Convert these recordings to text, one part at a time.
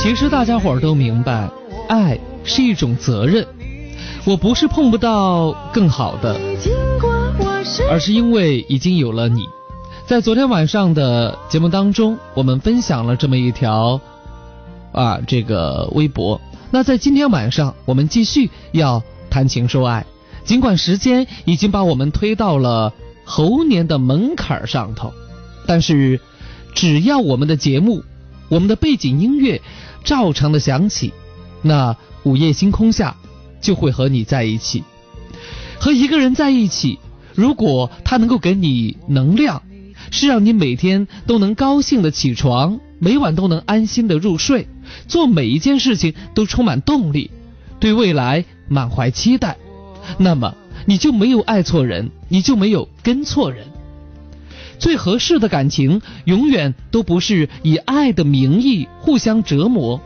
其实大家伙儿都明白，爱是一种责任。我不是碰不到更好的，而是因为已经有了你。在昨天晚上的节目当中，我们分享了这么一条啊这个微博。那在今天晚上，我们继续要谈情说爱。尽管时间已经把我们推到了猴年的门槛上头，但是只要我们的节目、我们的背景音乐照常的响起，那午夜星空下就会和你在一起。和一个人在一起，如果他能够给你能量，是让你每天都能高兴的起床，每晚都能安心的入睡，做每一件事情都充满动力，对未来满怀期待。那么你就没有爱错人，你就没有跟错人。最合适的感情永远都不是以爱的名义互相折磨，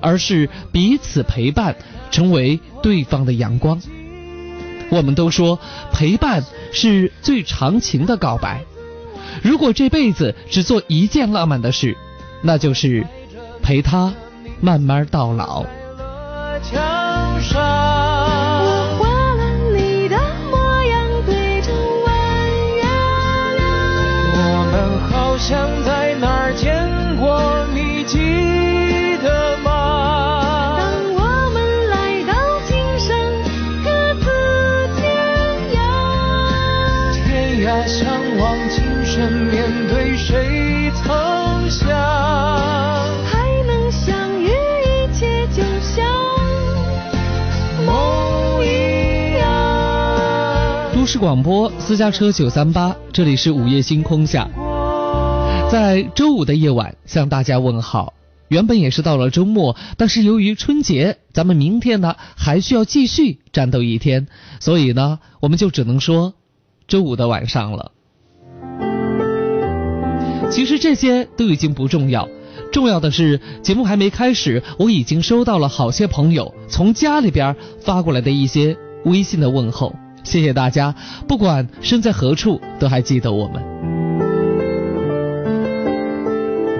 而是彼此陪伴，成为对方的阳光。我们都说陪伴是最长情的告白。如果这辈子只做一件浪漫的事，那就是陪他慢慢到老。广播私家车九三八，这里是午夜星空下，在周五的夜晚向大家问好。原本也是到了周末，但是由于春节，咱们明天呢还需要继续战斗一天，所以呢我们就只能说周五的晚上了。其实这些都已经不重要，重要的是节目还没开始，我已经收到了好些朋友从家里边发过来的一些微信的问候。谢谢大家，不管身在何处，都还记得我们。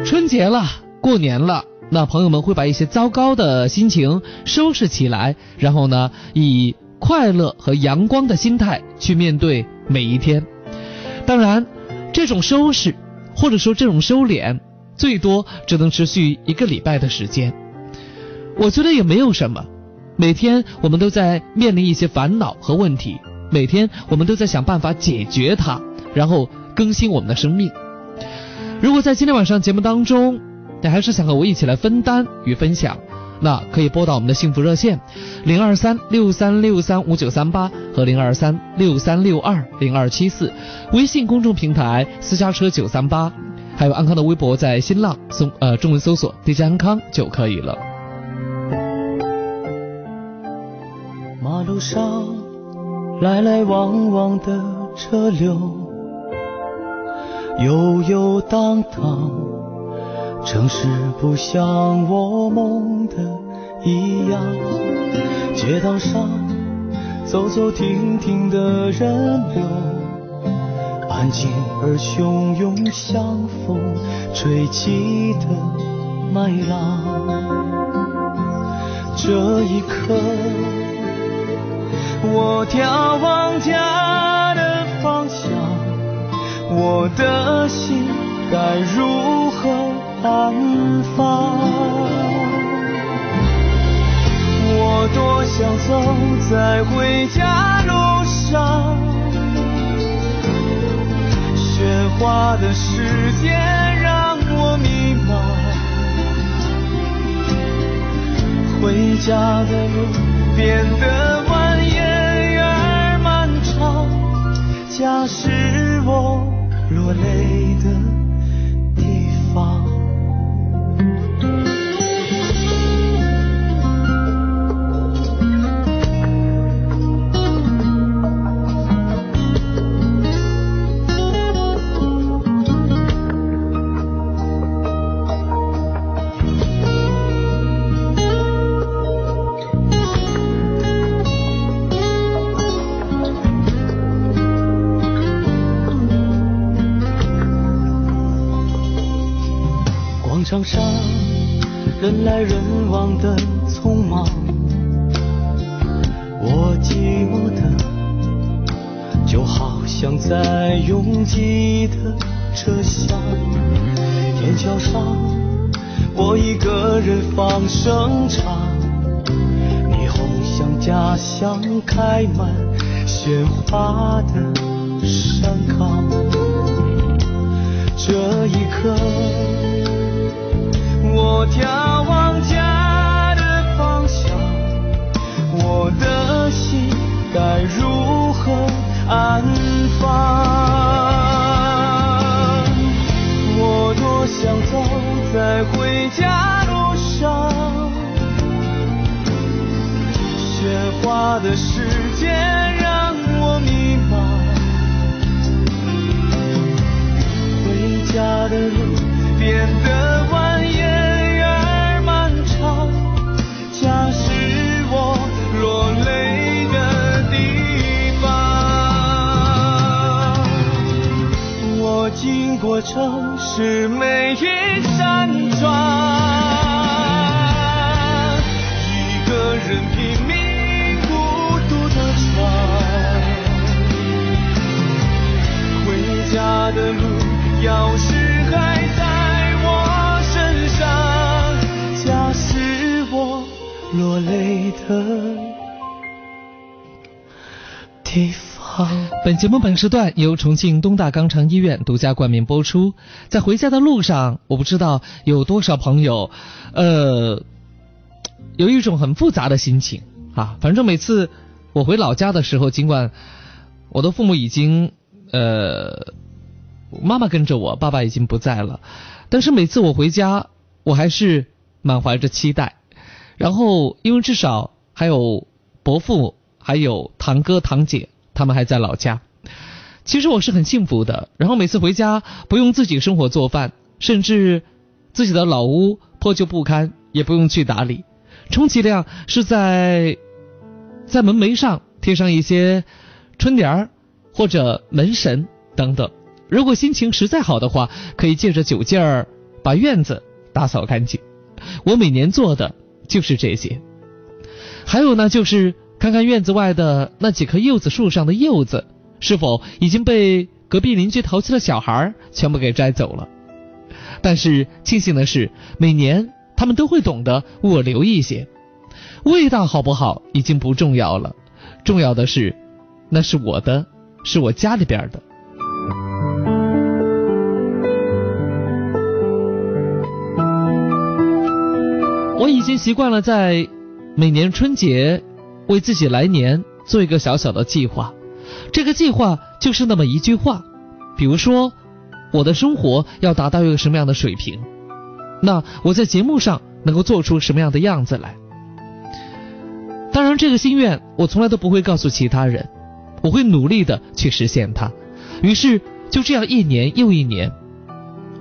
春节了，过年了，那朋友们会把一些糟糕的心情收拾起来，然后呢，以快乐和阳光的心态去面对每一天。当然，这种收拾或者说这种收敛，最多只能持续一个礼拜的时间。我觉得也没有什么，每天我们都在面临一些烦恼和问题。每天我们都在想办法解决它，然后更新我们的生命。如果在今天晚上节目当中，你还是想和我一起来分担与分享，那可以拨打我们的幸福热线零二三六三六三五九三八和零二三六三六二零二七四，微信公众平台私家车九三八，还有安康的微博，在新浪搜呃中文搜索 DJ 安康就可以了。马路上。来来往往的车流，悠悠荡荡，城市不像我梦的一样。街道上走走停停的人流，安静而汹涌，像风吹起的麦浪。这一刻。我眺望家的方向，我的心该如何安放？我多想走在回家路上，喧哗的世界让我迷茫，回家的路变得家是我落泪的。人来人往的匆忙，我寂寞的就好像在拥挤的车厢，天桥上我一个人放声唱，霓虹像家乡开满鲜花的山岗，这一刻。我眺望家的方向，我的心该如何安放？我多想走在回家路上，喧哗的世界让我迷茫，回家的路变得经过城市每一扇窗，一个人拼命孤独的闯，回家的路钥匙还在我身上，家是我落泪的本节目本时段由重庆东大肛肠医院独家冠名播出。在回家的路上，我不知道有多少朋友，呃，有一种很复杂的心情啊。反正每次我回老家的时候，尽管我的父母已经，呃，妈妈跟着我，爸爸已经不在了，但是每次我回家，我还是满怀着期待。然后，因为至少还有伯父，还有堂哥堂姐。他们还在老家，其实我是很幸福的。然后每次回家不用自己生火做饭，甚至自己的老屋破旧不堪也不用去打理，充其量是在在门楣上贴上一些春联儿或者门神等等。如果心情实在好的话，可以借着酒劲儿把院子打扫干净。我每年做的就是这些。还有呢，就是。看看院子外的那几棵柚子树上的柚子，是否已经被隔壁邻居淘气的小孩全部给摘走了？但是庆幸的是，每年他们都会懂得我留一些。味道好不好已经不重要了，重要的是，那是我的，是我家里边的。我已经习惯了在每年春节。为自己来年做一个小小的计划，这个计划就是那么一句话，比如说，我的生活要达到一个什么样的水平，那我在节目上能够做出什么样的样子来。当然，这个心愿我从来都不会告诉其他人，我会努力的去实现它。于是就这样一年又一年，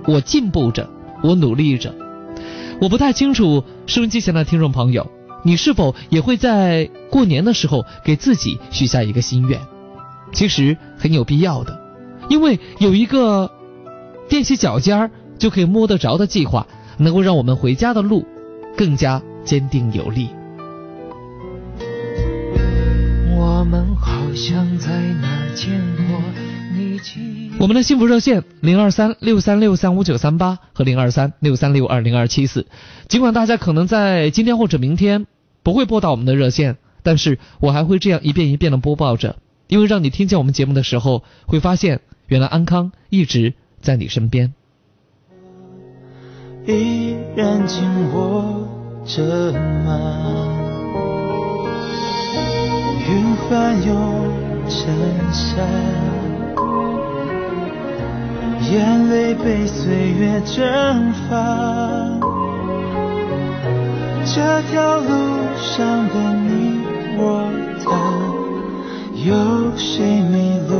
我进步着，我努力着。我不太清楚收音机前的听众朋友。你是否也会在过年的时候给自己许下一个心愿？其实很有必要的，因为有一个踮起脚尖儿就可以摸得着的计划，能够让我们回家的路更加坚定有力。我们好像在哪儿见过你。我们的幸福热线零二三六三六三五九三八和零二三六三六二零二七四，尽管大家可能在今天或者明天。不会拨打我们的热线，但是我还会这样一遍一遍的播报着，因为让你听见我们节目的时候，会发现原来安康一直在你身边。依然紧握着吗？云环又成山，眼泪被岁月蒸发。这条路上的你我他，有谁迷路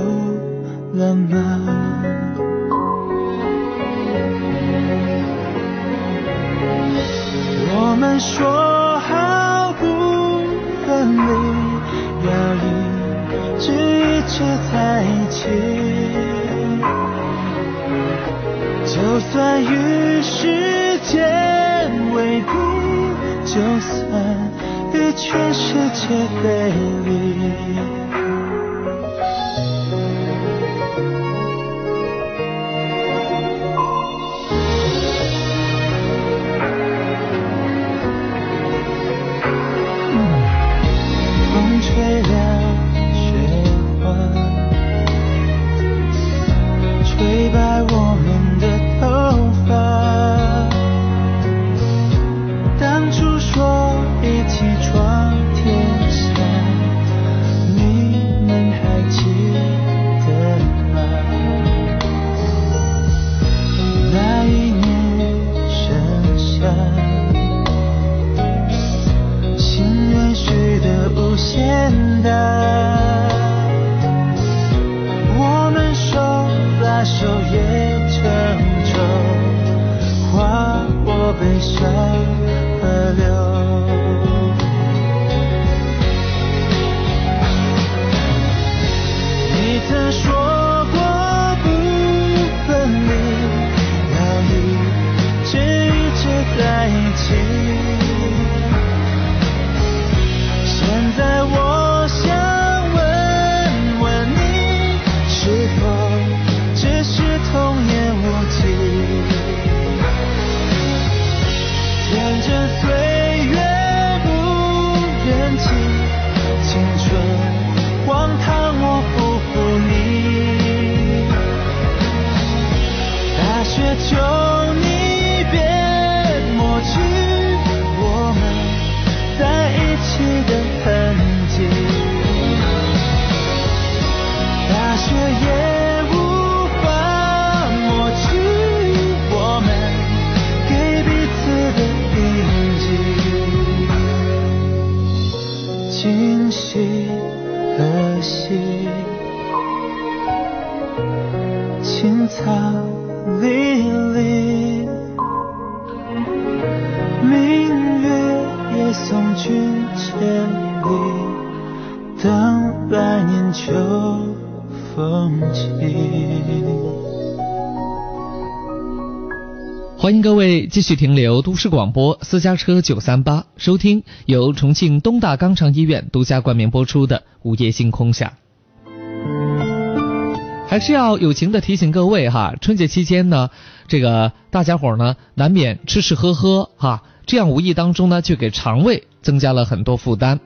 了吗？我们说好不分离，要一直一直在一起，就算与时间。为敌，就算与全世界背离。继续停留都市广播私家车九三八，收听由重庆东大肛肠医院独家冠名播出的《午夜星空下》。还是要友情的提醒各位哈，春节期间呢，这个大家伙呢难免吃吃喝喝哈，这样无意当中呢就给肠胃增加了很多负担。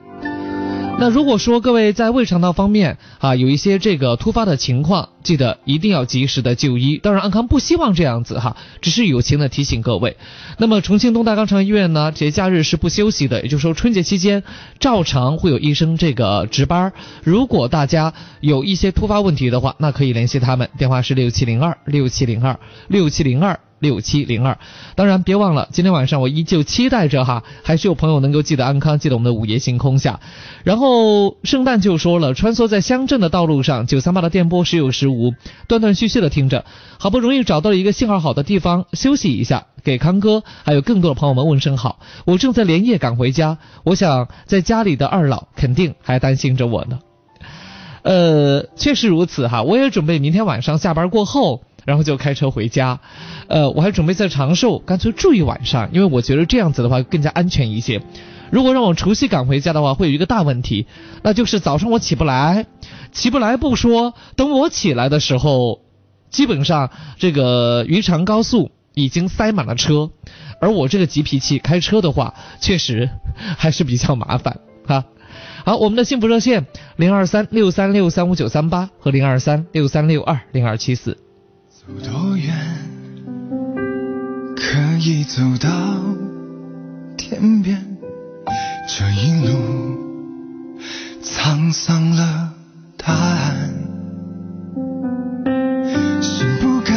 那如果说各位在胃肠道方面啊有一些这个突发的情况，记得一定要及时的就医。当然，安康不希望这样子哈，只是友情的提醒各位。那么，重庆东大肛肠医院呢，节假日是不休息的，也就是说春节期间照常会有医生这个值班。如果大家有一些突发问题的话，那可以联系他们，电话是六七零二六七零二六七零二。六七零二，当然别忘了，今天晚上我依旧期待着哈，还是有朋友能够记得安康，记得我们的午夜星空下。然后圣诞就说了，穿梭在乡镇的道路上，九三八的电波时有时无，断断续续的听着，好不容易找到了一个信号好的地方休息一下，给康哥还有更多的朋友们问声好。我正在连夜赶回家，我想在家里的二老肯定还担心着我呢。呃，确实如此哈，我也准备明天晚上下班过后。然后就开车回家，呃，我还准备在长寿干脆住一晚上，因为我觉得这样子的话更加安全一些。如果让我除夕赶回家的话，会有一个大问题，那就是早上我起不来，起不来不说，等我起来的时候，基本上这个渝长高速已经塞满了车，而我这个急脾气开车的话，确实还是比较麻烦哈。好，我们的幸福热线零二三六三六三五九三八和零二三六三六二零二七四。走多远可以走到天边？这一路沧桑了答案，心不甘，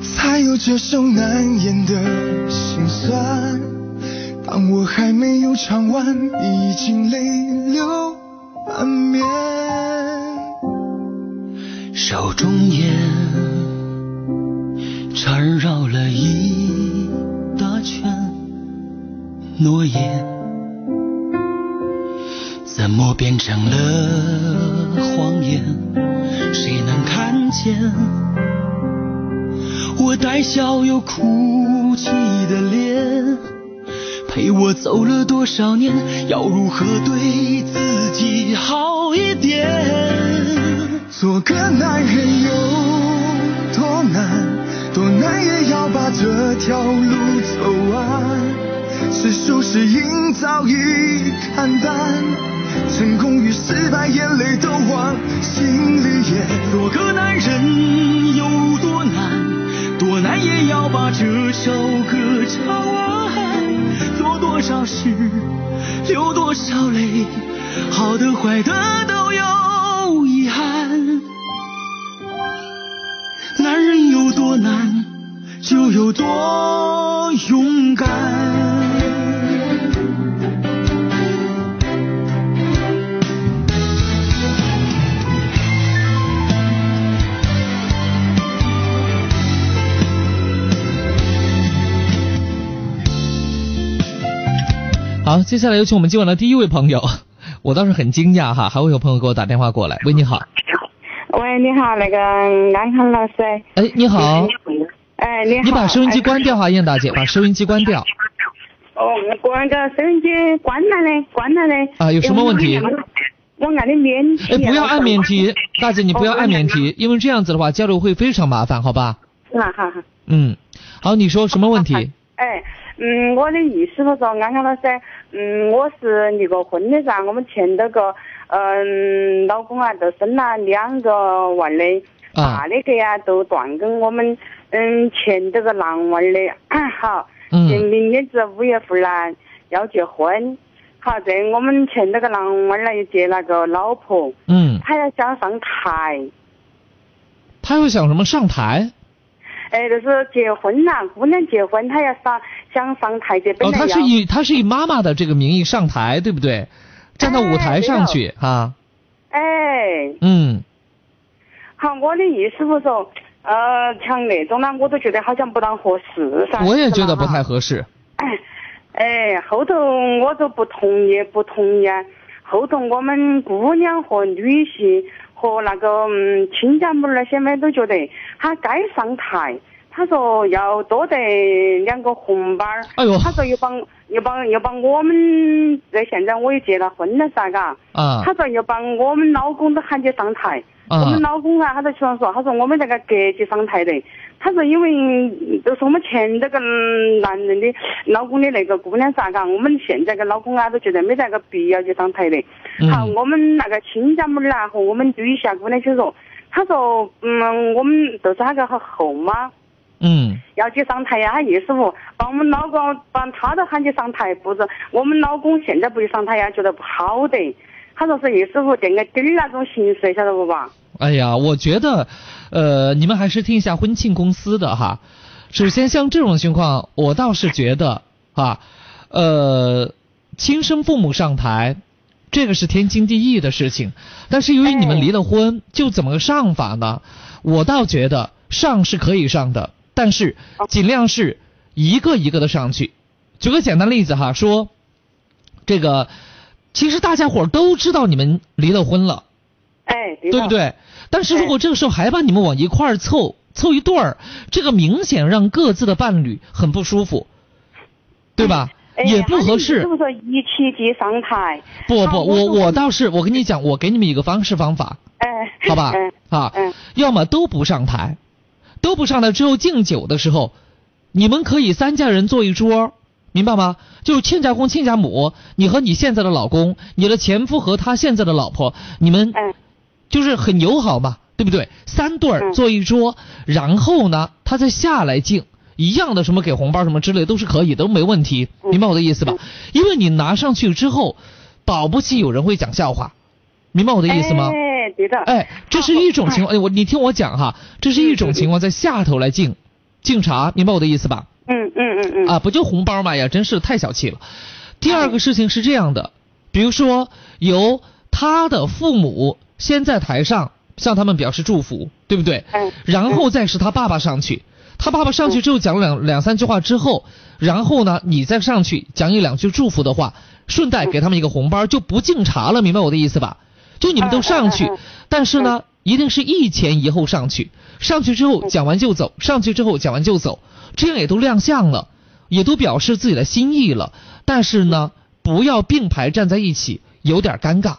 才有这首难言的心酸。当我还没有唱完，已经泪流满面。手中烟缠绕了一大圈诺言，怎么变成了谎言？谁能看见我带笑又哭泣的脸，陪我走了多少年，要如何对自己好一点？做个男人有多难，多难也要把这条路走完。是输是赢早已看淡，成功与失败，眼泪都往心里咽。做个男人有多难，多难也要把这首歌唱完。做多少事，流多少泪，好的坏的都有遗憾。男人有多难，就有多勇敢。好，接下来有请我们今晚的第一位朋友。我倒是很惊讶哈，还会有朋友给我打电话过来。喂，你好。喂，你好，那个安康老师。哎，你好。哎，你好。你把收音机关掉哈，燕大姐，把收音机关掉。哦，关个收音机关了嘞，关了嘞。啊，有什么问题？我按的免提。哎，不要按免提，大姐你不要按免提，因为这样子的话交流会非常麻烦，好吧？啊好好。嗯，好，你说什么问题？哎。嗯，我的意思是说，安康老师，嗯，我是离过婚的噻，我们前头个，嗯，老公啊，都生了两个娃的，大的个呀都断根，我们，嗯，前头个男娃儿的，好，嗯。明年子五月份啦要结婚，好，这我们前头个男娃儿呢又接了个老婆，嗯，他要想上台，他又想什么？上台？哎，就是结婚了，姑娘结婚，她要上想上台阶。哦，她是以她是以妈妈的这个名义上台，对不对？站到舞台上去啊。哎。嗯。好，我的意思是说，呃，像那种呢，我都觉得好像不当合适噻。我也觉得不太合适。哎，哎，后头我就不同意，不同意。后头我们姑娘和女婿。和那个嗯亲家母那些们都觉得他该上台，他说要多得两个红包儿。哎呦！他说又帮又帮又帮我们在现在我也结了婚了噻，嘎。啊。他说要帮我们老公都喊去上台。啊。我们老公啊，他在床上说，他说我们那个隔级上台的。他说因为都是我们前那个男人的老公的那个姑娘噻，嘎。我们现在个老公啊都觉得没那个必要去上台的。好，我们那个亲家母儿啊和我们女婿姑娘就说，他说，嗯，我们都是那个后妈，嗯，要去上台呀，他意思不，把我们老公把他都喊去上台，不是，我们老公现在不去上台呀，觉得不好的，他说是意思不，垫个底儿那种形式，晓得不吧？哎呀，我觉得，呃，你们还是听一下婚庆公司的哈。首先，像这种情况，我倒是觉得啊，呃，亲生父母上台。这个是天经地义的事情，但是由于你们离了婚，就怎么个上法呢？我倒觉得上是可以上的，但是尽量是一个一个的上去。举个简单例子哈，说这个其实大家伙都知道你们离了婚了，哎，对不对？但是如果这个时候还把你们往一块儿凑凑一对儿，这个明显让各自的伴侣很不舒服，对吧？也不合适。是不是一起去上台？不不，我我倒是，我跟你讲，我给你们一个方式方法。哎。好吧。啊。嗯。要么都不上台，都不上台之后敬酒的时候，你们可以三家人坐一桌，明白吗？就是亲家公亲家母，你和你现在的老公，你的前夫和他现在的老婆，你们就是很友好嘛，对不对？三对儿坐一桌，然后呢，他再下来敬。一样的什么给红包什么之类都是可以都没问题，明白我的意思吧？因为你拿上去之后，保不齐有人会讲笑话，明白我的意思吗？哎，对的。哎，这是一种情况，哎，我你听我讲哈，这是一种情况，在下头来敬敬茶，明白我的意思吧？嗯嗯嗯嗯。啊，不就红包嘛呀，真是太小气了。第二个事情是这样的，比如说由他的父母先在台上向他们表示祝福，对不对？嗯。然后再是他爸爸上去。他爸爸上去之后讲两两三句话之后，然后呢，你再上去讲一两句祝福的话，顺带给他们一个红包，就不敬茶了，明白我的意思吧？就你们都上去，但是呢，一定是一前一后上去，上去之后讲完就走，上去之后讲完就走，这样也都亮相了，也都表示自己的心意了。但是呢，不要并排站在一起，有点尴尬。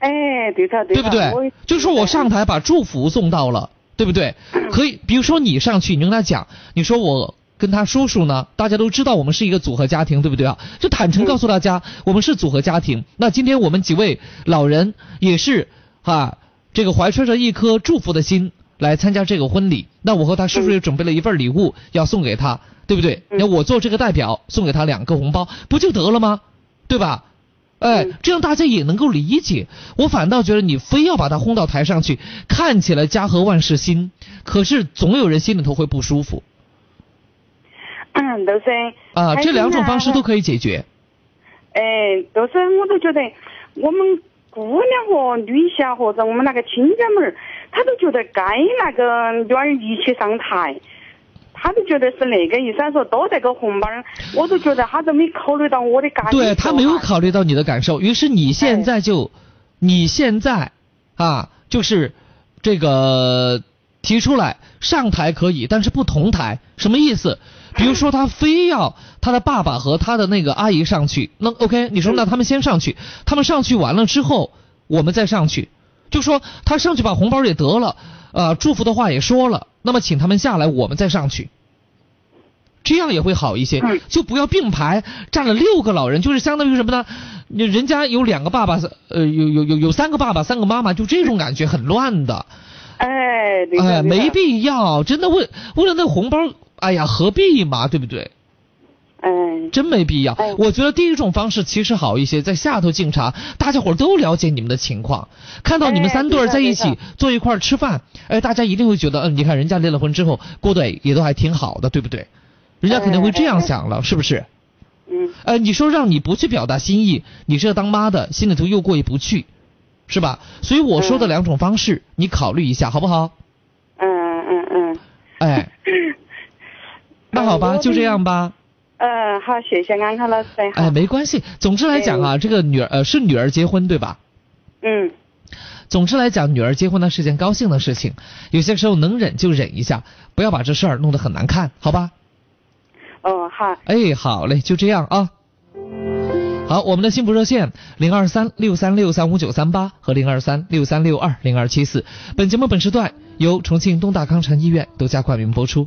哎，对头对对不对？就说我上台把祝福送到了，对不对？可以，比如说你上去，你跟他讲，你说我跟他叔叔呢，大家都知道我们是一个组合家庭，对不对啊？就坦诚告诉大家，我们是组合家庭。那今天我们几位老人也是啊，这个怀揣着一颗祝福的心来参加这个婚礼。那我和他叔叔也准备了一份礼物要送给他，对不对？那我做这个代表送给他两个红包，不就得了吗？对吧？哎，这样大家也能够理解。我反倒觉得你非要把他轰到台上去，看起来家和万事兴，可是总有人心里头会不舒服。嗯，都是啊，这两种方式都可以解决。哎，都是我都觉得我们姑娘和女婿啊，或者我们那个亲家们儿，他都觉得该那个女儿一起上台。他就觉得是那个意思，说多带个红包，我都觉得他都没考虑到我的感受。对他没有考虑到你的感受，于是你现在就，你现在啊，就是这个提出来上台可以，但是不同台，什么意思？比如说他非要他的爸爸和他的那个阿姨上去，那 OK，你说那他们先上去，他们上去完了之后，我们再上去，就说他上去把红包也得了。呃，祝福的话也说了，那么请他们下来，我们再上去，这样也会好一些。就不要并排站了六个老人，就是相当于什么呢？人家有两个爸爸，呃，有有有有三个爸爸，三个妈妈，就这种感觉很乱的。哎，哎，没必要，真的为为了那红包，哎呀，何必嘛，对不对？哎，真没必要。我觉得第一种方式其实好一些，在下头敬茶，大家伙都了解你们的情况，看到你们三对儿在一起坐一块儿吃饭，哎，大家一定会觉得，嗯，你看人家离了婚之后过得也都还挺好的，对不对？人家肯定会这样想了，是不是？嗯。呃，你说让你不去表达心意，你这当妈的心里头又过意不去，是吧？所以我说的两种方式，你考虑一下好不好？嗯嗯嗯。哎。那好吧，就这样吧。嗯，好，谢谢安康老师。哎，没关系。总之来讲啊，这个女儿呃是女儿结婚对吧？嗯。总之来讲，女儿结婚呢是件高兴的事情，有些时候能忍就忍一下，不要把这事儿弄得很难看，好吧？哦，好。哎，好嘞，就这样啊。好，我们的幸福热线零二三六三六三五九三八和零二三六三六二零二七四，本节目本时段由重庆东大康城医院独家冠名播出。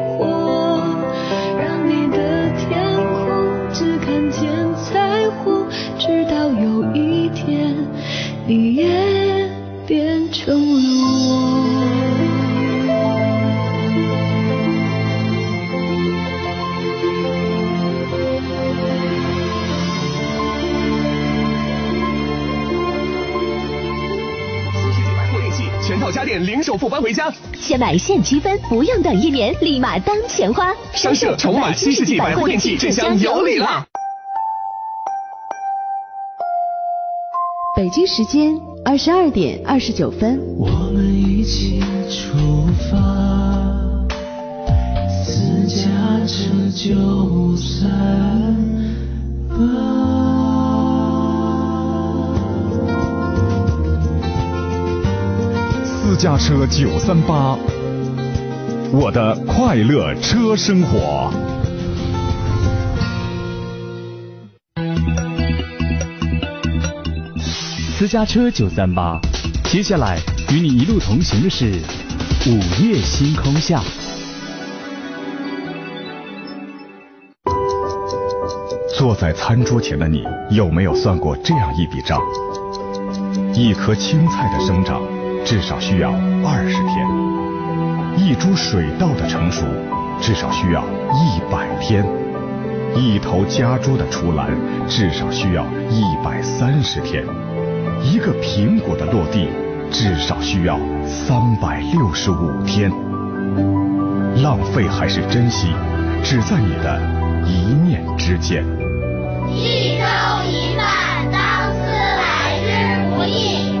你也变成了我。新世纪百货电器全套家电零首付搬回家，先买现积分，不用等一年，立马当钱花。商社重码新世纪百货电器，这厢有礼了。北京时间二十二点二十九分。我们一起出发，私家车九三八。私家车九三八，我的快乐车生活。私家车九三八。接下来与你一路同行的是午夜星空下。坐在餐桌前的你有没有算过这样一笔账？一颗青菜的生长至少需要二十天。一株水稻的成熟至少需要一百天。一头家猪的出栏至少需要一百三十天。一个苹果的落地至少需要三百六十五天。浪费还是珍惜，只在你的一念之间。一粥一饭，当思来之不易；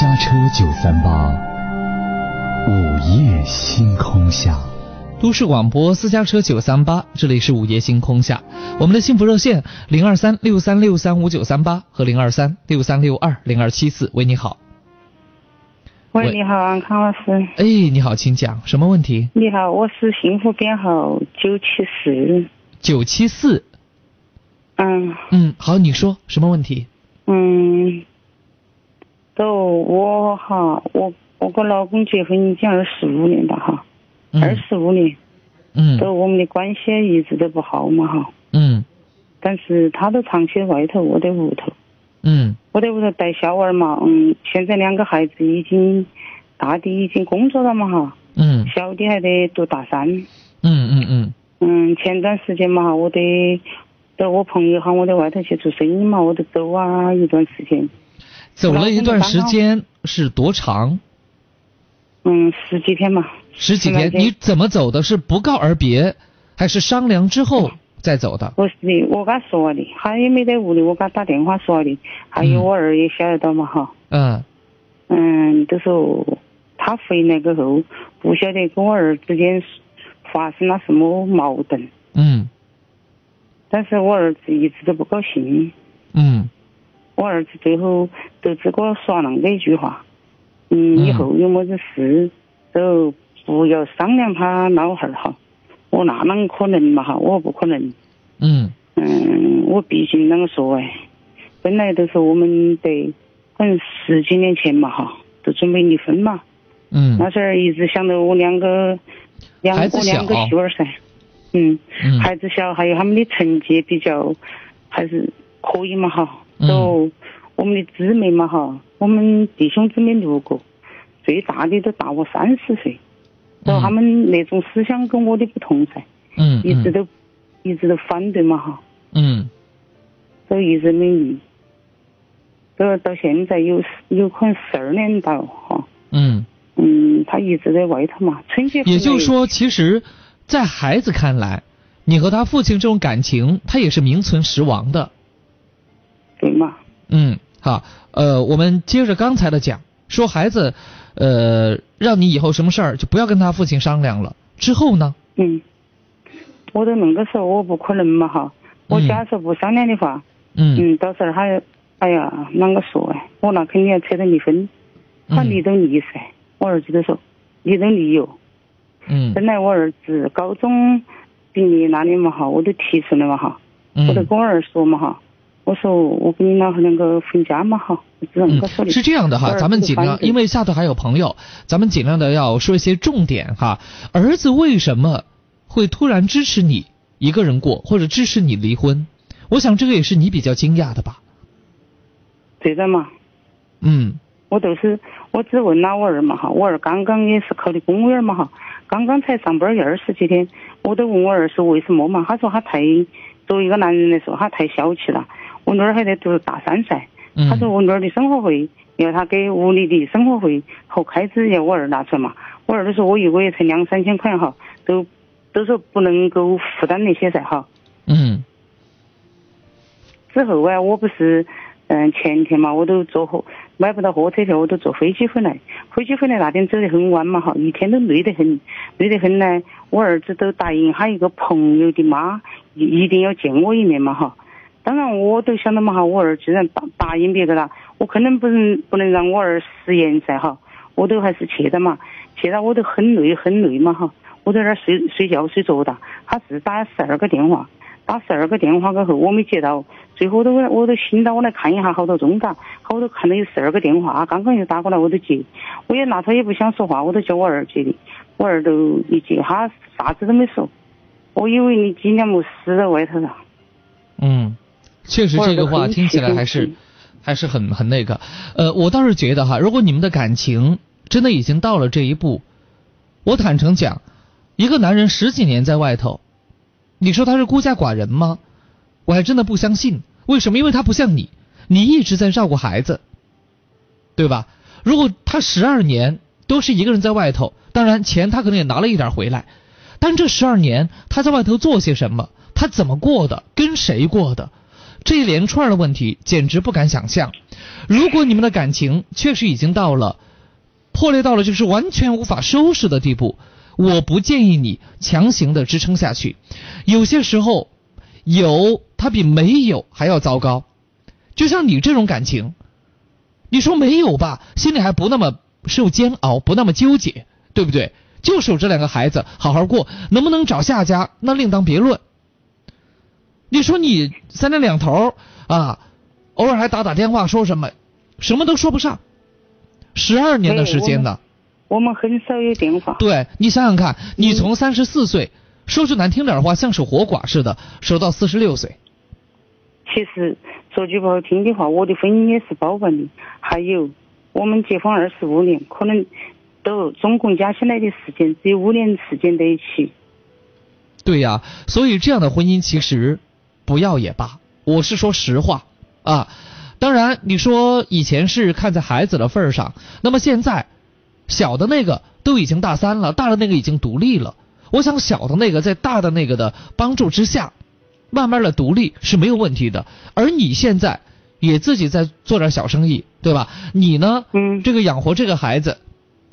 家车九三八，午夜星空下。都市广播私家车九三八，这里是午夜星空下。我们的幸福热线零二三六三六三五九三八和零二三六三六二零二七四。喂，你好。喂，你好，安康老师。哎，你好，请讲，什么问题？你好，我是幸福编号九七四。九七四。嗯。嗯，好，你说什么问题？嗯。都我哈，我我跟老公结婚已经二十五年了哈，二十五年，嗯，都我们的关系一直都不好嘛哈，嗯，但是他都长期在外头，我在屋头，嗯，我在屋头带小娃儿嘛，嗯，现在两个孩子已经大的已经工作了嘛哈，嗯，小的还在读大三，嗯嗯嗯，嗯，前段时间嘛，我得得我朋友喊我在外头去做生意嘛，我就走啊一段时间。走了一段时间是多长？嗯，十几天嘛。十几天，你怎么走的？是不告而别，还是商量之后再走的？不是的，我跟他说的，他也没在屋里，我给他打电话说的。还有我儿也晓得到嘛哈。嗯。嗯，都说他回来过后，不晓得跟我儿之间发生了什么矛盾。嗯。但是我儿子一直都不高兴。嗯。我儿子最后都只给我说那么一句话，嗯，以后有么子事都不要商量他老汉儿哈。我那啷可能嘛哈？我不可能。嗯。嗯，我毕竟啷个说哎，本来都是我们得，可能十几年前嘛哈，都准备离婚嘛。嗯。那时候一直想着我两个，两我两个媳妇儿噻。嗯。嗯。孩子小，还有他们的成绩比较还是可以嘛哈。都我们的姊妹嘛哈，我们弟兄姊妹六个，最大的都大我三十岁，然后他们那种思想跟我的不同噻，嗯，一直都一直都反对嘛哈，嗯，都一直没离，都到现在有有可能十二年到哈，嗯，嗯，他一直在外头嘛，春节也就是说，其实，在孩子看来，你和他父亲这种感情，他也是名存实亡的。对嘛？嗯，好，呃，我们接着刚才的讲，说孩子，呃，让你以后什么事儿就不要跟他父亲商量了。之后呢？嗯，我都恁个时候我不可能嘛哈，我假设不商量的话，嗯嗯，到时候他，哎呀，啷个说哎？我那肯定要扯到离婚，他离都离噻。我儿子都说离都离哟。嗯。本来我儿子高中毕业那里嘛哈，我都提出来嘛哈，我都跟我儿说嘛哈。我说我跟你老汉两个分家嘛哈，嗯，是这样的哈，咱们尽量，因为下头还有朋友，咱们尽量的要说一些重点哈。儿子为什么会突然支持你一个人过，或者支持你离婚？我想这个也是你比较惊讶的吧？对的嘛。嗯。我都是，我只问了我儿嘛哈，我儿刚刚也是考的公务员嘛哈，刚刚才上班二十几天，我都问我儿是为什么嘛，他说他太作为一个男人来说，他太小气了。我女儿还在读大三噻，她说我女儿的生活费要她给屋里的生活费和开支要我儿拿出来嘛。我儿子说我一个月才两三千块哈，都都说不能够负担那些噻哈。嗯。之后啊，我不是嗯前天嘛，我都坐火买不到火车票，我都坐飞机回来。飞机回来那天走得很晚嘛哈，一天都累得很，累得很呢。我儿子都答应他一个朋友的妈一一定要见我一面嘛哈。当然我都想到嘛哈，我儿既然答答应别个了，我肯定不能不能让我儿食言噻哈。我都还是去的嘛，去了我都很累很累嘛哈。我在那儿睡睡觉睡着的，他是打十二个电话，打十二个电话过后我没接到，最后都我都醒到我来看一下好多钟嘎，好多看到有十二个电话，刚刚又打过来我都接，我也那他也不想说话，我都叫我儿接的，我儿都一接他啥子都没说，我以为你今天没死在外头了。嗯。确实，这个话听起来还是还是很很那个。呃，我倒是觉得哈，如果你们的感情真的已经到了这一步，我坦诚讲，一个男人十几年在外头，你说他是孤家寡人吗？我还真的不相信。为什么？因为他不像你，你一直在照顾孩子，对吧？如果他十二年都是一个人在外头，当然钱他可能也拿了一点回来，但这十二年他在外头做些什么？他怎么过的？跟谁过的？这一连串的问题简直不敢想象。如果你们的感情确实已经到了破裂到了就是完全无法收拾的地步，我不建议你强行的支撑下去。有些时候有它比没有还要糟糕。就像你这种感情，你说没有吧，心里还不那么受煎熬，不那么纠结，对不对？就守这两个孩子好好过，能不能找下家那另当别论。你说你三天两头啊，偶尔还打打电话说什么，什么都说不上，十二年的时间呢。我们很少有电话。对你想想看，你从三十四岁，说句难听点的话，像守活寡似的，守到四十六岁。其实说句不好听的话，我的婚姻也是包办的。还有，我们结婚二十五年，可能都总共加起来的时间只有五年时间在一起。对呀，所以这样的婚姻其实。不要也罢，我是说实话啊。当然，你说以前是看在孩子的份上，那么现在小的那个都已经大三了，大的那个已经独立了。我想小的那个在大的那个的帮助之下，慢慢的独立是没有问题的。而你现在也自己在做点小生意，对吧？你呢，嗯，这个养活这个孩子，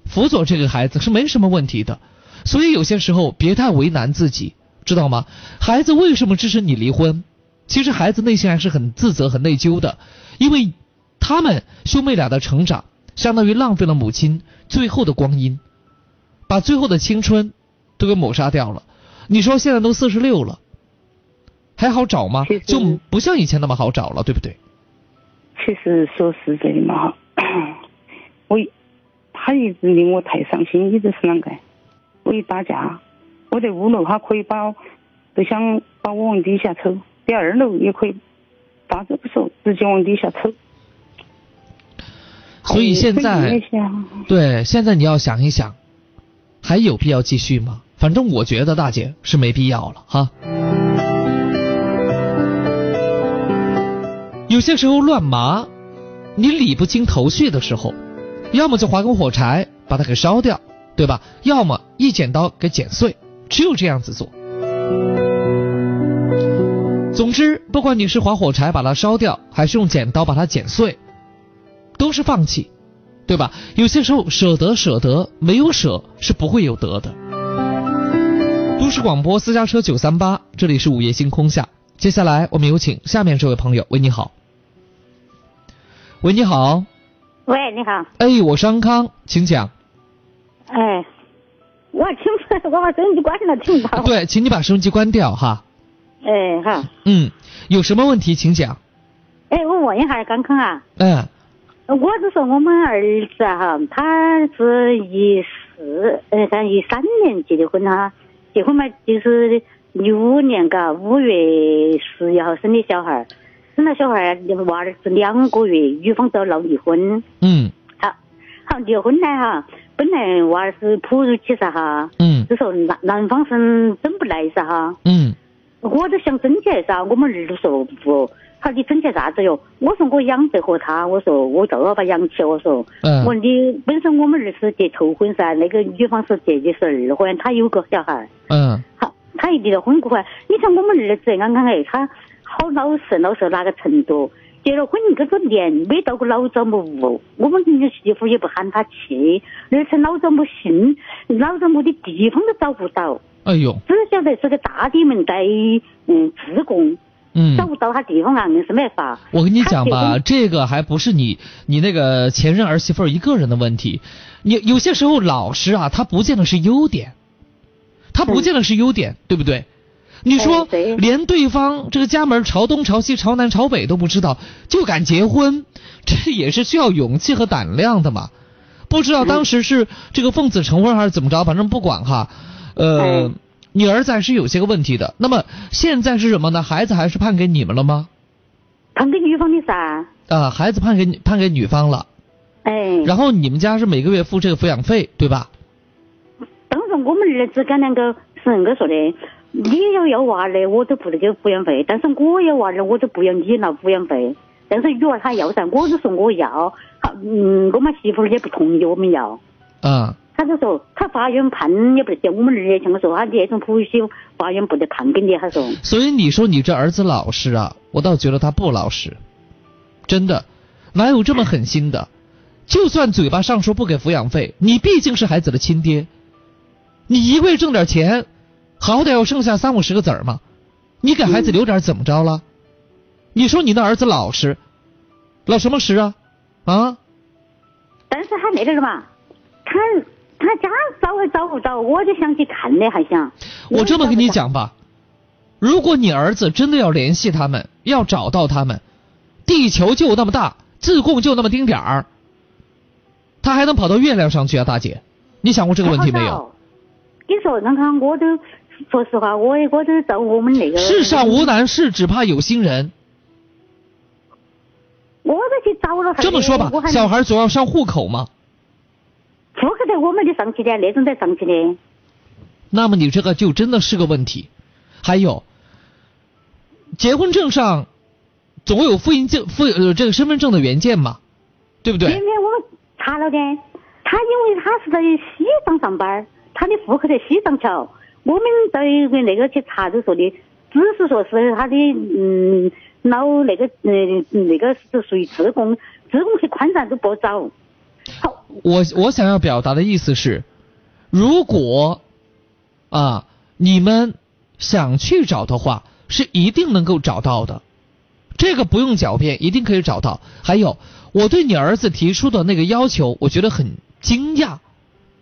辅佐这个孩子是没什么问题的。所以有些时候别太为难自己。知道吗？孩子为什么支持你离婚？其实孩子内心还是很自责、很内疚的，因为他们兄妹俩的成长，相当于浪费了母亲最后的光阴，把最后的青春都给抹杀掉了。你说现在都四十六了，还好找吗？就不像以前那么好找了，对不对？其实说实在的嘛，我他一直令我太伤心，一直是啷个？我一打架。我在五楼，他可以把都想把我往底下抽；在二楼也可以，大字不说，直接往底下抽。所以现在，对，现在你要想一想，还有必要继续吗？反正我觉得大姐是没必要了哈。有些时候乱麻，你理不清头绪的时候，要么就划根火柴把它给烧掉，对吧？要么一剪刀给剪碎。只有这样子做。总之，不管你是划火柴把它烧掉，还是用剪刀把它剪碎，都是放弃，对吧？有些时候舍得舍得，没有舍是不会有得的。都市广播私家车九三八，这里是午夜星空下。接下来我们有请下面这位朋友。喂，你好。喂，你好。喂，你好。哎，我是安康，请讲。哎。我听不，我把收音机关了，听不到。对，请你把收音机关掉哈。哎，好。嗯，有什么问题请讲。哎，我问一下刚刚啊。嗯。我是说我们儿子哈，他是一四，呃，看一三年结的婚哈，结婚嘛就是一五年嘎，五月十一号生的小孩，生了小孩娃儿是两个月，女方遭闹离婚。嗯。好，好离婚了哈。本来娃儿是哺乳期噻哈，嗯，就说男男方是生不来噻哈，嗯，我都想争起来噻，我们儿子说不，好，你挣钱啥子哟？我说我养得活他，我说我就要把养起。我说，嗯我说你本身我们儿是结头婚噻，那个女方是结的是二婚，她有个小孩。嗯好，他一离了婚过后，你看我们儿子刚刚哎，他好老实老实哪个程度？结了婚这个年没到过老丈母屋，我们媳妇也不喊他去，而且老丈母姓，老丈母的地方都找不到，哎呦，只晓得是个大地门在嗯自贡，嗯。找，不到他地方啊，硬是没法。我跟你讲吧，这个还不是你你那个前任儿媳妇儿一个人的问题，你有些时候老实啊，他不见得是优点，他不见得是优点，对不对？你说连对方这个家门朝东朝西朝南朝北都不知道，就敢结婚，这也是需要勇气和胆量的嘛。不知道当时是这个奉子成婚还是怎么着，反正不管哈，呃哎，你儿子还是有些个问题的。那么现在是什么呢？孩子还是判给你们了吗？判给女方的噻，啊，孩子判给判给女方了，哎，然后你们家是每个月付这个抚养费，对吧？当时我们儿子跟两个是恁个说的，你要要娃儿的，我都不得给抚养费；但是我要娃儿的，我都不要你拿抚养费。但是女儿她要噻，我就说我要，好，嗯，我们媳妇儿也不同意我们要，啊，他就说他法院判也不得行，我们儿也像我说，他那种谱系法院不得判给你，他说，所以你说你这儿子老实啊，我倒觉得他不老实，真的，哪有这么狠心的？就算嘴巴上说不给抚养费，你毕竟是孩子的亲爹，你一个月挣点钱，好歹要剩下三五十个子儿嘛，你给孩子留点怎么着了？你说你的儿子老实，老什么实啊？啊？但是他那个了嘛，他他家找还找不着，我就想去看的，还想。我这么跟你讲吧，如果你儿子真的要联系他们，要找到他们，地球就那么大，自贡就那么丁点儿，他还能跑到月亮上去啊，大姐？你想过这个问题没有？？你说，看看我都说实话，我也我都找我们那个。世上无难事，只怕有心人。我都去找了。这么说吧，小孩总要上户口嘛。户口在我们的上去的，那种在上去的。那么你这个就真的是个问题。还有，结婚证上总有复印件、复呃这个身份证的原件嘛，对不对？前面我们查了的，他因为他是在西藏上班，他的户口在西藏桥，我们在那个去查就说的，只是说是他的嗯老那个嗯那个是属于自贡，自贡去宽山都不找。好，我我想要表达的意思是，如果啊你们想去找的话，是一定能够找到的，这个不用狡辩，一定可以找到。还有，我对你儿子提出的那个要求，我觉得很惊讶，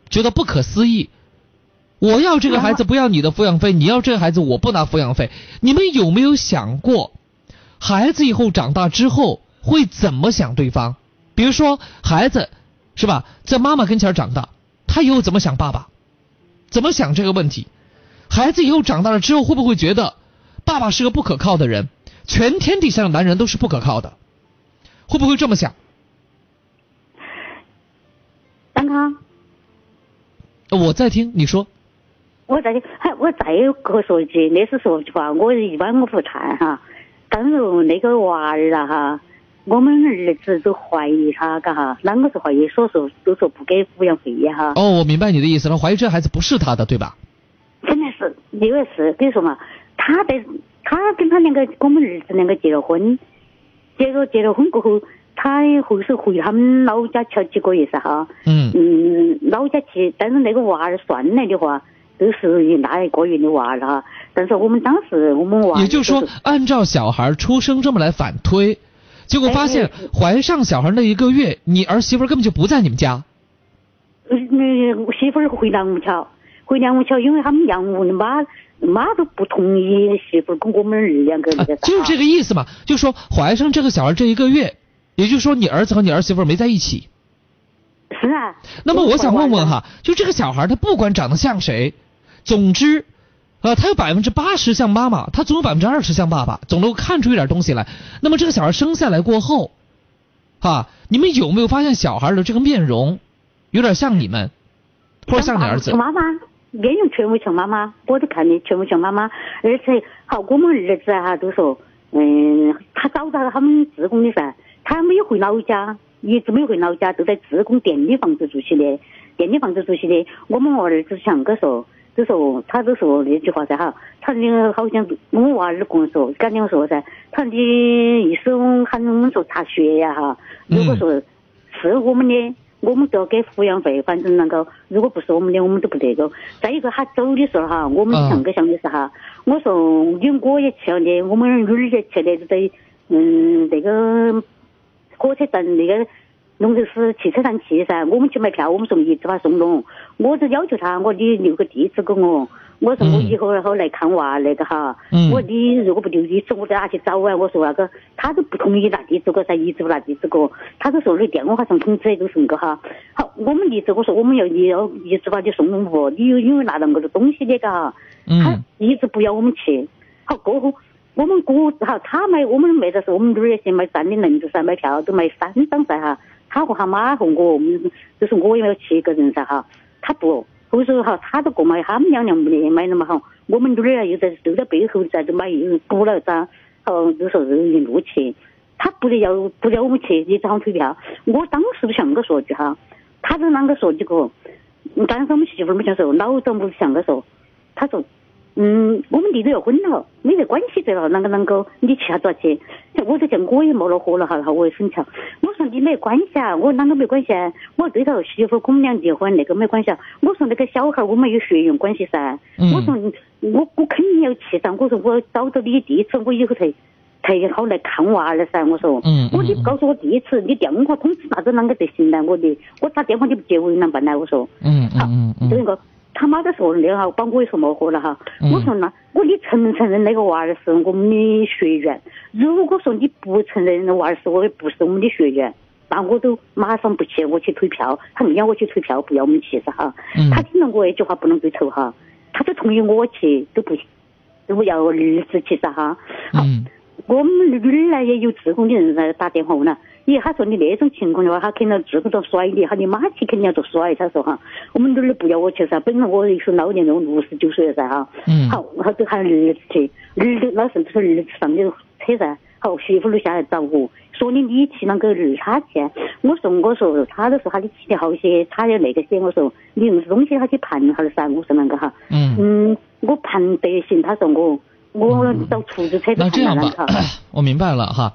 觉得不可思议。我要这个孩子，不要你的抚养费；你要这个孩子，我不拿抚养费。你们有没有想过，孩子以后长大之后会怎么想对方？比如说，孩子是吧，在妈妈跟前长大，他以后怎么想爸爸？怎么想这个问题？孩子以后长大了之后，会不会觉得爸爸是个不可靠的人？全天底下的男人都是不可靠的，会不会这么想？安康，我在听你说。我再还我再给说一句，那是说句话，我一般我不看哈。当然那个娃儿啊哈，我们儿子都怀疑他，嘎哈，啷个是怀疑？所以说都说不给抚养费呀哈。哦，我明白你的意思了，怀疑这孩子不是他的，对吧？真的是，因为是，比如说嘛，他在他跟他两个我们儿子两个结了婚，结果结了婚过后，他后是回他们老家去了几个月噻哈。嗯嗯，老家去，但是那个娃儿算来的话，都是那一个月的娃儿了哈。但是我们当时我们娃儿也就是说，按照小孩出生这么来反推，结果发现哎怀上小孩那一个月，你儿媳妇根本就不在你们家。呃那媳妇儿回南木桥，回南木桥，因为他们杨屋的妈妈都不同意媳妇儿跟我们儿两个那个啥。就是这个意思嘛，就说怀上这个小孩这一个月，也就是说你儿子和你儿媳妇没在一起。是啊。那么我想问问哈，就这个小孩他不管长得像谁，总之，呃，他有百分之八十像妈妈，他总有百分之二十像爸爸，总能够看出一点东西来。那么这个小孩生下来过后，哈，你们有没有发现小孩的这个面容有点像你们，或者像你儿子像？妈妈，面容全部像妈妈，我都看的全部像妈妈，而且好，我们儿子哈都说，嗯，他找到他们自贡的噻，他没有回老家，一直没有回老家，都在自贡店里房子住起的，店里房子住起的。我们儿子像个说，就说他就说那句话噻哈，他那个好像我娃儿跟我说，刚跟我说噻，他的意思喊我们说查血呀哈，如果说是我们的。我们都要给抚养费，反正那个，如果不是我们的，我们都不得个。再一个，他走的时候哈，我们想个想的是哈，我说你我也去了的，我们女儿也去的，就在嗯那个火车站那个龙头寺汽车站去噻，我们去买票，我们说一直把送拢，我就要求他，我你留个地址给我。我说我以后然后来看娃那个哈，我你如果不留地址，我在哪去找啊？我说那个他都不同意拿地址个噻，一直不拿地址给我，他都说你电话上通知都是那个哈。好，我们一直我说我们要你要一直把你送拢不？你因为拿那个东西的嘎，他一直不要我们去。好过后我们过好他买我们没得事，我们女儿也去买三的轮子噻，买票都买三张噻哈。他和他妈和我，们就是我也要七个人噻哈，他不。后说哈，他都过嘛，他们两两没买了嘛哈，我们女儿又在都在背后在这买又补了张，好就说是一路去，他不得要不要我们去，你找退票。我当时就想个说句哈，他就啷个说几个，当时我们媳妇儿没讲说，老早不是想个说，他说。嗯，我们离都要婚了，没得关系的了，啷个啷个，你去下咋去？我就讲我也没了火了哈，然后我也生气。我说你没关系啊，我啷个没关系啊？我对头媳妇我们俩结婚那个没关系啊。我说那个小孩我们有血缘关系噻。我说我我肯定要去噻。我说我找到你地址，我以后才才好来看娃儿噻。我说，我你告诉我地址，你电话通知啥子啷个得行呢？我的，我打电话你不接我啷办呢？我说，嗯嗯嗯，这个。他妈的说那哈，把我也说冒火了哈。我说那我你承不承认那个娃儿是我们的学员？如果说你不承认那娃儿是我的，不是我们的学员，那我都马上不去，我去退票。他硬要我去退票，不要我们去噻哈。他听了我一句话不能对头哈，他都同意我去，都不都不要儿子去噻哈。好，我们女儿呢也有自贡的人来打电话问了。咦，他说你那种情况的话，他肯定自个都甩你，他，你妈去肯定要做甩。他说哈，我们女儿不要我去噻，本来我也是老年人，我六十九岁了噻哈。嗯。好，然后都喊儿子去，儿子那时候都是儿子上的车噻。好，媳妇儿下来找我，说你你去啷个儿他去？我说我说他都说他的气好些，他要那个些。我说你用东西他去盘哈噻。我说啷个哈？嗯。嗯，我盘得行。他说我我找出租车都盘那样吧，我明白了哈。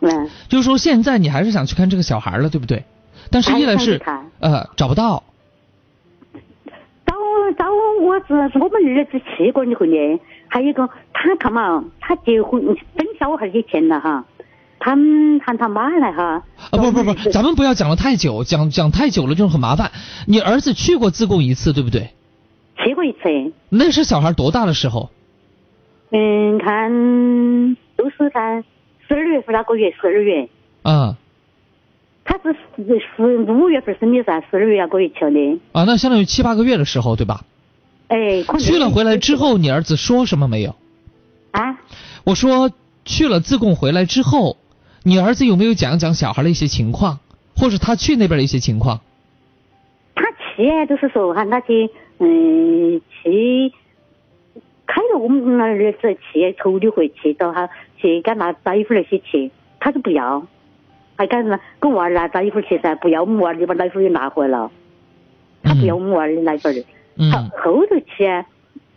嗯，就是说现在你还是想去看这个小孩了，对不对？但是一来是呃找不到，找找我是我们儿子去过你回的，还有一个他看嘛，他结婚生小孩的钱了哈，他们喊他妈来哈。啊不不不，咱们不要讲了太久，讲讲太久了就很麻烦。你儿子去过自贡一次，对不对？去过一次。那是小孩多大的时候？嗯，看都是看。十二月份那个月，十二月。嗯。他是是五月份生的噻，十二月那个月去的。啊，那相当于七八个月的时候，对吧？哎。去了回来之后，你儿子说什么没有？啊？我说去了自贡回来之后，你儿子有没有讲讲小孩的一些情况，或者他去那边的一些情况？他去就是说喊他去，嗯，去开了我们那儿子去头一回去到他。去给拿大衣服那些去，他就不要，还敢拿跟娃儿拿大衣服去噻？不要我们娃儿就把奶粉又拿回来了，他不要我们娃儿的奶粉儿。好，后头去，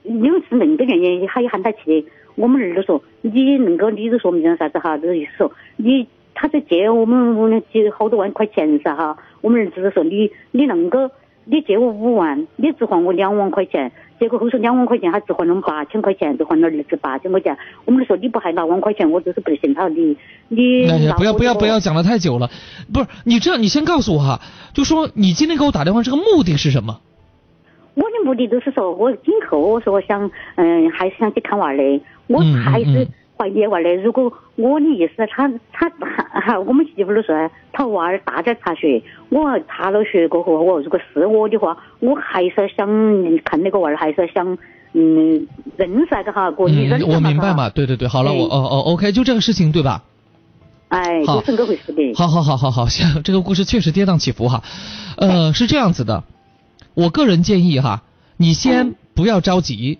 因为是恁个原因，他也喊他去。我们儿子说，你恁个，你就说明啥子哈？就是意思说，你他在借我们屋里几好多万块钱噻哈。我们儿子就说，你你恁个，你借我五万，你只还我两万块钱。结果后说两万块钱，他只还了八千块钱，只还了儿子八千块钱。我们说你不还拿万块钱，我就是不信他你你。不要不要不要讲的太久了，不是你这样，你先告诉我哈，就说你今天给我打电话这个目的是什么？我的目的就是说我今后我说我想嗯还是想去看娃的，我还是。怀疑娃的，如果我的意思，他他哈，我们媳妇儿说，他娃儿大点查血，我查了血过后，我如果是我的话，我还是想看那个娃儿，还是想嗯认噻个哈，过你认我明白嘛，对对对，好了，我哦哦，OK，就这个事情对吧？哎，就是这回事的。好好好好好，行，这个故事确实跌宕起伏哈，呃，是这样子的，我个人建议哈，你先不要着急。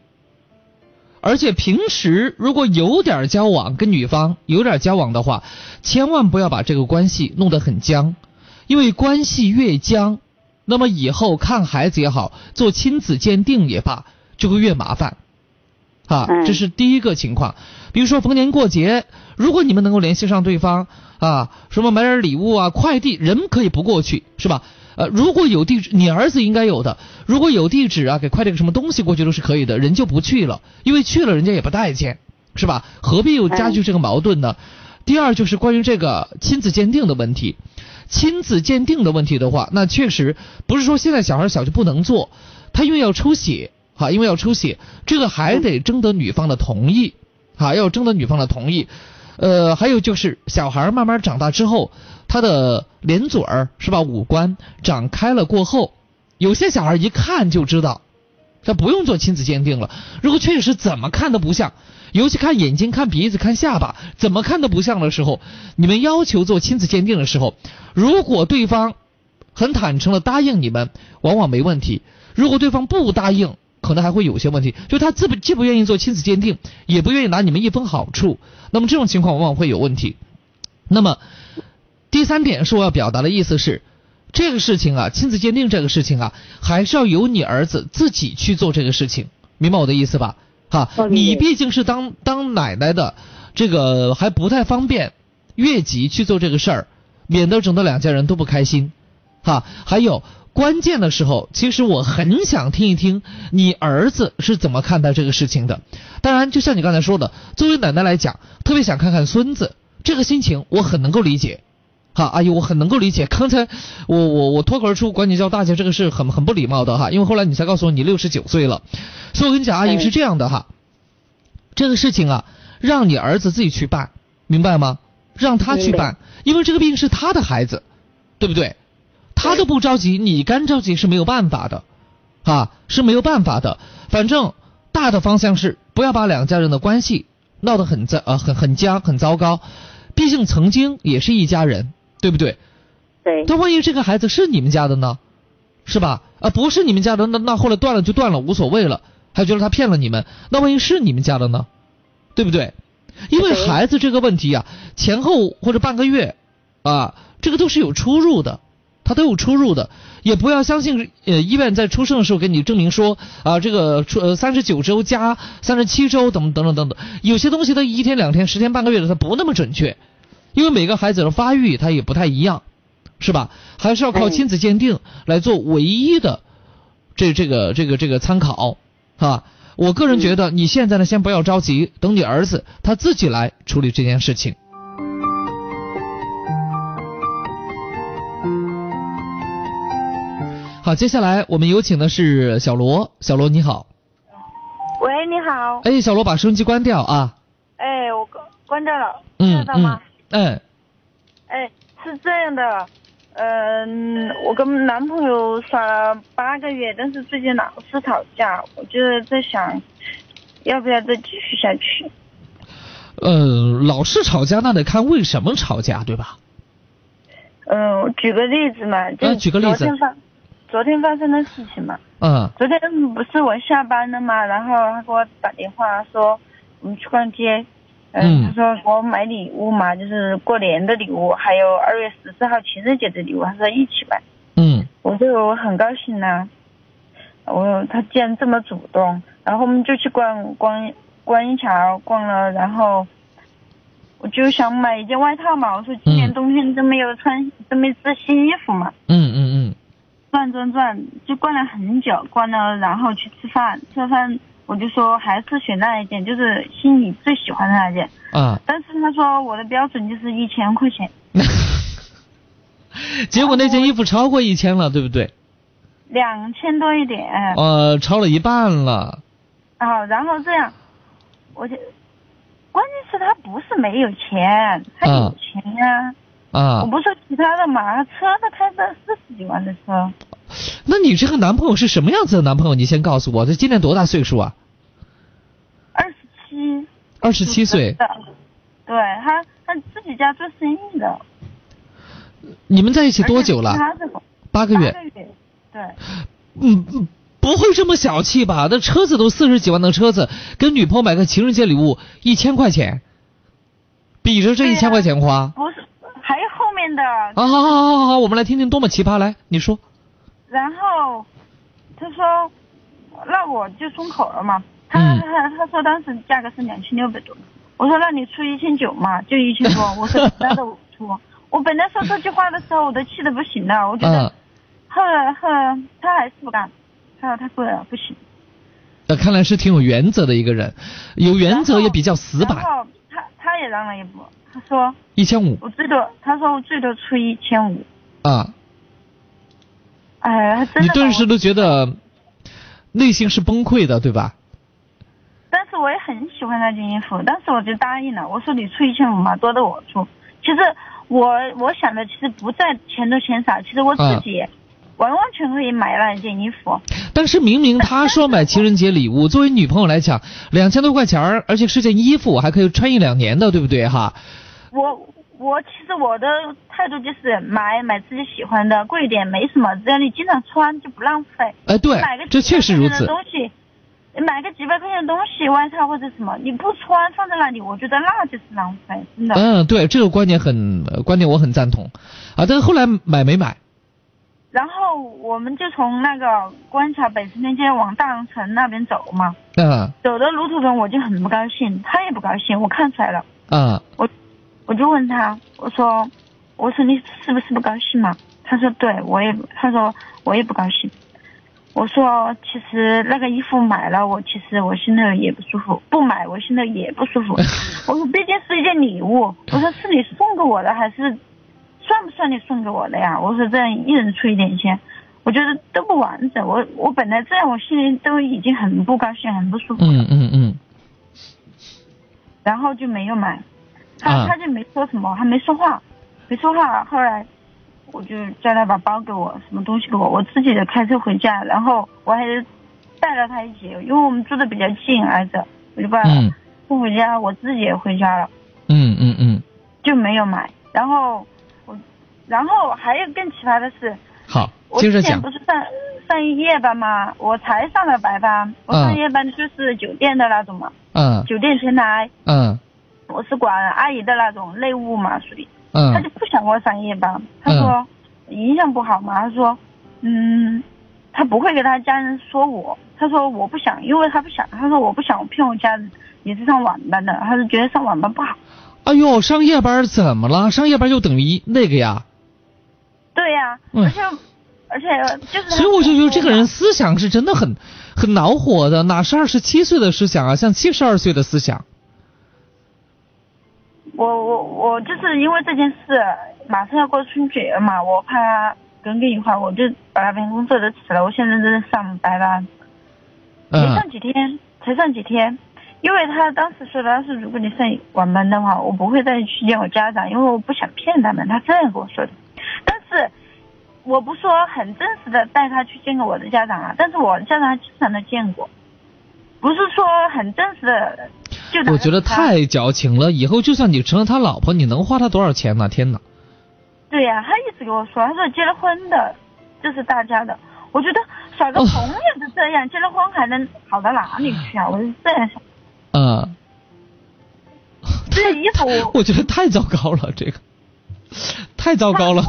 而且平时如果有点交往，跟女方有点交往的话，千万不要把这个关系弄得很僵，因为关系越僵，那么以后看孩子也好，做亲子鉴定也罢，就会越麻烦。啊，这是第一个情况。比如说逢年过节，如果你们能够联系上对方啊，什么买点礼物啊，快递人可以不过去，是吧？呃，如果有地址，你儿子应该有的。如果有地址啊，给快递个什么东西过去都是可以的，人就不去了，因为去了人家也不待见，是吧？何必又加剧这个矛盾呢？第二就是关于这个亲子鉴定的问题，亲子鉴定的问题的话，那确实不是说现在小孩小就不能做，他因为要抽血，哈，因为要抽血，这个还得征得女方的同意，哈，要征得女方的同意。呃，还有就是小孩慢慢长大之后，他的脸嘴儿是吧，五官长开了过后，有些小孩一看就知道，他不用做亲子鉴定了。如果确实怎么看都不像，尤其看眼睛、看鼻子、看下巴，怎么看都不像的时候，你们要求做亲子鉴定的时候，如果对方很坦诚的答应你们，往往没问题；如果对方不答应，可能还会有些问题，就他自不既不愿意做亲子鉴定，也不愿意拿你们一分好处，那么这种情况往往会有问题。那么第三点是我要表达的意思是，这个事情啊，亲子鉴定这个事情啊，还是要由你儿子自己去做这个事情，明白我的意思吧？哈，你毕竟是当当奶奶的，这个还不太方便越级去做这个事儿，免得整得两家人都不开心。哈，还有。关键的时候，其实我很想听一听你儿子是怎么看待这个事情的。当然，就像你刚才说的，作为奶奶来讲，特别想看看孙子，这个心情我很能够理解。哈，阿姨，我很能够理解。刚才我我我脱口而出管你叫大姐，这个是很很不礼貌的哈。因为后来你才告诉我你六十九岁了，所以我跟你讲，阿姨是这样的哈，这个事情啊，让你儿子自己去办，明白吗？让他去办，因为这个病是他的孩子，对不对？他都不着急，你干着急是没有办法的，啊是没有办法的。反正大的方向是不要把两家人的关系闹得很糟呃很很僵很糟糕。毕竟曾经也是一家人，对不对？对。但万一这个孩子是你们家的呢？是吧？啊不是你们家的，那那后来断了就断了，无所谓了。还觉得他骗了你们，那万一是你们家的呢？对不对？因为孩子这个问题啊，前后或者半个月啊，这个都是有出入的。他都有出入的，也不要相信呃医院在出生的时候给你证明说啊这个出呃三十九周加三十七周等等等等等，有些东西它一天两天十天半个月的它不那么准确，因为每个孩子的发育他也不太一样，是吧？还是要靠亲子鉴定来做唯一的这这个这个这个参考啊。我个人觉得你现在呢先不要着急，等你儿子他自己来处理这件事情。好，接下来我们有请的是小罗。小罗你好。喂，你好。哎，小罗，把收音机关掉啊。哎，我关关掉了。嗯嗯。哎。哎，是这样的，嗯，我跟男朋友耍了八个月，但是最近老是吵架，我就在想，要不要再继续下去？呃，老是吵架，那得看为什么吵架，对吧？嗯，举个例子嘛，就举个例子。昨天发生的事情嘛，嗯，昨天不是我下班了嘛，然后他给我打电话说我们去逛街，嗯，他说给我买礼物嘛，就是过年的礼物，还有二月十四号情人节的礼物，他说一起买，嗯，我就很高兴呐，我他既然这么主动，然后我们就去逛逛观音桥逛了，然后我就想买一件外套嘛，我说今年冬天都没有穿，都没织新衣服嘛，嗯嗯嗯。转转转，就逛了很久，逛了然后去吃饭，吃饭我就说还是选那一件，就是心里最喜欢的那件。啊。但是他说我的标准就是一千块钱。结果那件衣服超过一千了，对不对？两千多一点。呃，超了一半了。啊，然后这样，我就，关键是他不是没有钱，他有钱呀。啊！我不说其他的嘛，车他开的四十几万的车。那你这个男朋友是什么样子的男朋友？你先告诉我，他今年多大岁数啊？二十七。二十七岁。对他，他自己家做生意的。你们在一起多久了？八个月。八个月。对。嗯，不不会这么小气吧？那车子都四十几万的车子，跟女朋友买个情人节礼物一千块钱，比着这一千块钱花。不是，还有后面的。啊，好好好好好，我们来听听多么奇葩，来你说。然后他说，那我就松口了嘛。他他他说当时价格是两千六百多，我说那你出一千九嘛，就一千多。我说那的我出。我本来说这句话的时候，我都气得不行了。我觉得，后来后来他还是不干，他说他贵了不行。那看来是挺有原则的一个人，有原则也比较死板。然后他他也让了一步，他说一千五。我最多他说我最多出一千五。啊。哎，你顿时都觉得内心是崩溃的，对吧？但是我也很喜欢那件衣服，当时我就答应了。我说你出一千五嘛，多的我出。其实。我我想的其实不在钱多钱少，其实我自己完完全可以买那一件衣服。但是明明他说买情人节礼物，作为女朋友来讲，两千多块钱儿，而且是件衣服，还可以穿一两年的，对不对哈？我我其实我的态度就是买买自己喜欢的，贵一点没什么，只要你经常穿就不浪费。哎，对，买个这确实如此。东西。买个几百块钱的东西，外套或者什么，你不穿放在那里，我觉得那就是浪费，真的。嗯，对，这个观点很观点我很赞同，啊，但是后来买没买？然后我们就从那个观桥北城天街往大荣城那边走嘛。嗯。走的路途中我就很不高兴，他也不高兴，我看出来了。嗯。我我就问他，我说我说你是不是不高兴嘛？他说对，我也他说我也不高兴。我说，其实那个衣服买了，我其实我心头也不舒服；不买，我心头也不舒服。我说，毕竟是一件礼物。我说，是你送给我的，还是算不算你送给我的呀？我说，这样一人出一点钱，我觉得都不完整。我我本来这样，我心里都已经很不高兴，很不舒服。嗯嗯嗯。然后就没有买，他他就没说什么，还没说话，没说话。后来。我就叫他把包给我，什么东西给我，我自己的开车回家，然后我还带了他一起，因为我们住的比较近，挨着，我就把送回家，我自己也回家了。嗯嗯嗯。就没有买，然后我，然后还有更奇葩的是，好，接着讲。不是上上夜班吗？我才上了白班，我上夜班就是酒店的那种嘛。嗯。酒店前台。嗯。我是管阿姨的那种内务嘛，属于。嗯，他就不想我上夜班，他说影响不好嘛，他说，嗯，他不会给他家人说我，他说我不想，因为他不想，他说我不想骗我家人，也是上晚班的，他是觉得上晚班不好。哎呦，上夜班怎么了？上夜班就等于那个呀？对呀，而且而且就是。所以我就觉得这个人思想是真的很很恼火的，哪是二十七岁的思想啊，像七十二岁的思想。我我我就是因为这件事，马上要过春节了嘛，我怕耿耿于怀，我就把那边工作都辞了。我现在正在上白班，才上几天，才上几天。因为他当时说的，他说如果你上晚班的话，我不会再去见我家长，因为我不想骗他们。他这样跟我说的。但是我不说很正式的带他去见过我的家长啊，但是我的家长经常的见过，不是说很正式的。我觉得太矫情了，以后就算你成了他老婆，你能花他多少钱呢？天哪！对呀，他一直跟我说，他说结了婚的，这是大家的。我觉得耍个朋友就这样，结了婚还能好到哪里去啊？我是这样想。嗯。这衣服，我觉得太糟糕了，这个太糟糕了。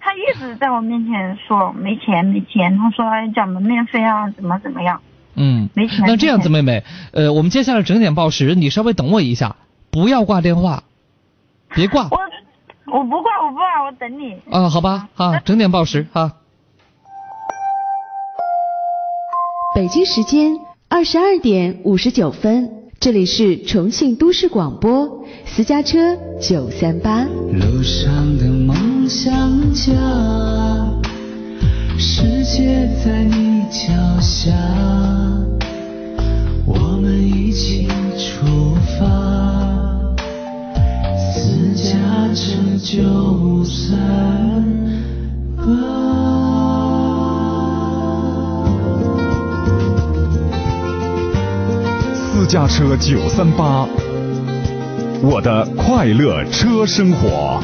他一直在我面前说没钱没钱，他说交门面费啊，怎么怎么样。嗯，那这样子，妹妹，呃，我们接下来整点报时，你稍微等我一下，不要挂电话，别挂。我我不挂，我不挂，我等你。啊，好吧，啊，整点报时啊。北京时间二十二点五十九分，这里是重庆都市广播私家车九三八。路上的梦想家。世界在你脚下，我们一起出发，私家车九三八。私家车九三八，我的快乐车生活。